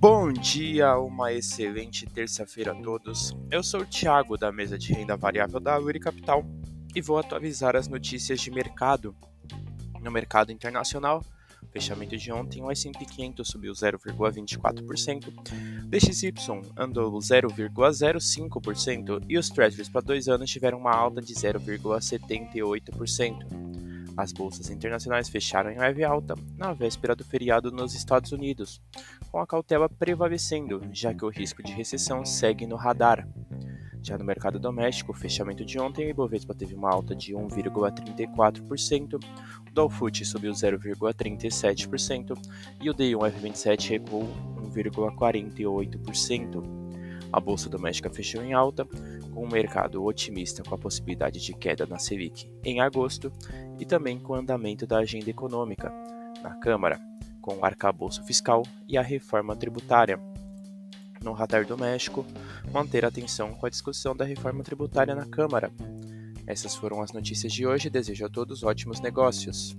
Bom dia, uma excelente terça-feira a todos. Eu sou o Thiago da mesa de renda variável da Uri Capital e vou atualizar as notícias de mercado. No mercado internacional, fechamento de ontem, o S&P 500 subiu 0,24%, DXY andou 0,05% e os Treasuries para dois anos tiveram uma alta de 0,78%. As bolsas internacionais fecharam em leve alta na véspera do feriado nos Estados Unidos, com a cautela prevalecendo, já que o risco de recessão segue no radar. Já no mercado doméstico, o fechamento de ontem, o Ibovespa teve uma alta de 1,34%, o Dow Foot subiu 0,37% e o D1F27 recuou 1,48%. A bolsa doméstica fechou em alta, com o mercado otimista com a possibilidade de queda na Selic em agosto e também com o andamento da agenda econômica na Câmara, com o arcabouço fiscal e a reforma tributária. No radar doméstico, manter atenção com a discussão da reforma tributária na Câmara. Essas foram as notícias de hoje. Desejo a todos ótimos negócios.